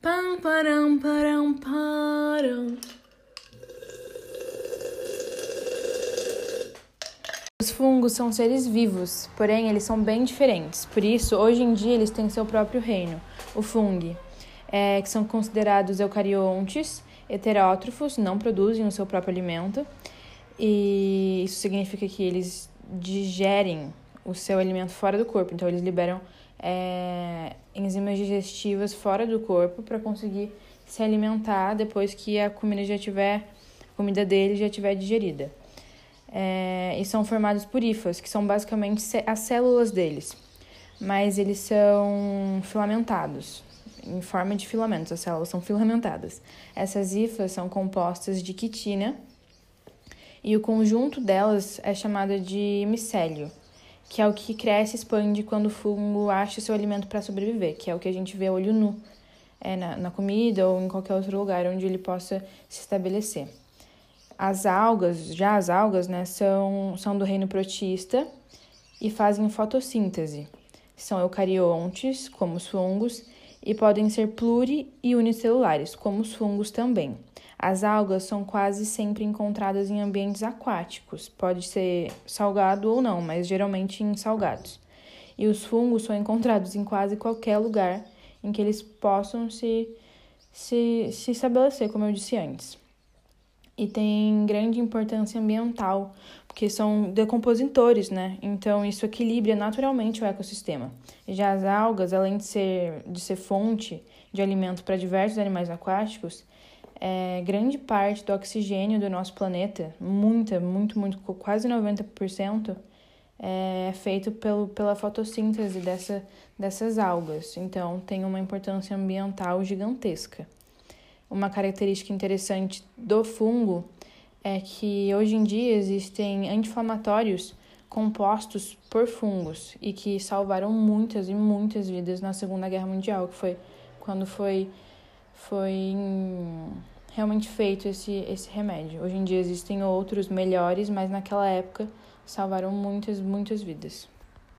Pam, param, param, param. Os fungos são seres vivos, porém eles são bem diferentes. Por isso, hoje em dia, eles têm seu próprio reino, o fungo, é, que são considerados eucariontes, heterótrofos, não produzem o seu próprio alimento. E isso significa que eles digerem o seu alimento fora do corpo. Então, eles liberam é, enzimas digestivas fora do corpo para conseguir se alimentar depois que a comida já tiver, a comida dele já tiver digerida. É, e são formados por hifas, que são basicamente as células deles, mas eles são filamentados, em forma de filamentos, as células são filamentadas. Essas hifas são compostas de quitina e o conjunto delas é chamado de micélio, que é o que cresce e expande quando o fungo acha seu alimento para sobreviver, que é o que a gente vê a olho nu é, na, na comida ou em qualquer outro lugar onde ele possa se estabelecer. As algas, já as algas, né, são, são do reino protista e fazem fotossíntese. São eucariontes, como os fungos, e podem ser pluri e unicelulares, como os fungos também. As algas são quase sempre encontradas em ambientes aquáticos, pode ser salgado ou não, mas geralmente em salgados. E os fungos são encontrados em quase qualquer lugar em que eles possam se, se, se estabelecer, como eu disse antes e tem grande importância ambiental, porque são decompositores, né? Então isso equilibra naturalmente o ecossistema. Já as algas, além de ser, de ser fonte de alimento para diversos animais aquáticos, é, grande parte do oxigênio do nosso planeta, muita, muito, muito, quase 90%, é feito pelo, pela fotossíntese dessa, dessas algas. Então tem uma importância ambiental gigantesca. Uma característica interessante do fungo é que hoje em dia existem anti-inflamatórios compostos por fungos e que salvaram muitas e muitas vidas na Segunda Guerra Mundial, que foi quando foi foi realmente feito esse esse remédio. Hoje em dia existem outros melhores, mas naquela época salvaram muitas muitas vidas.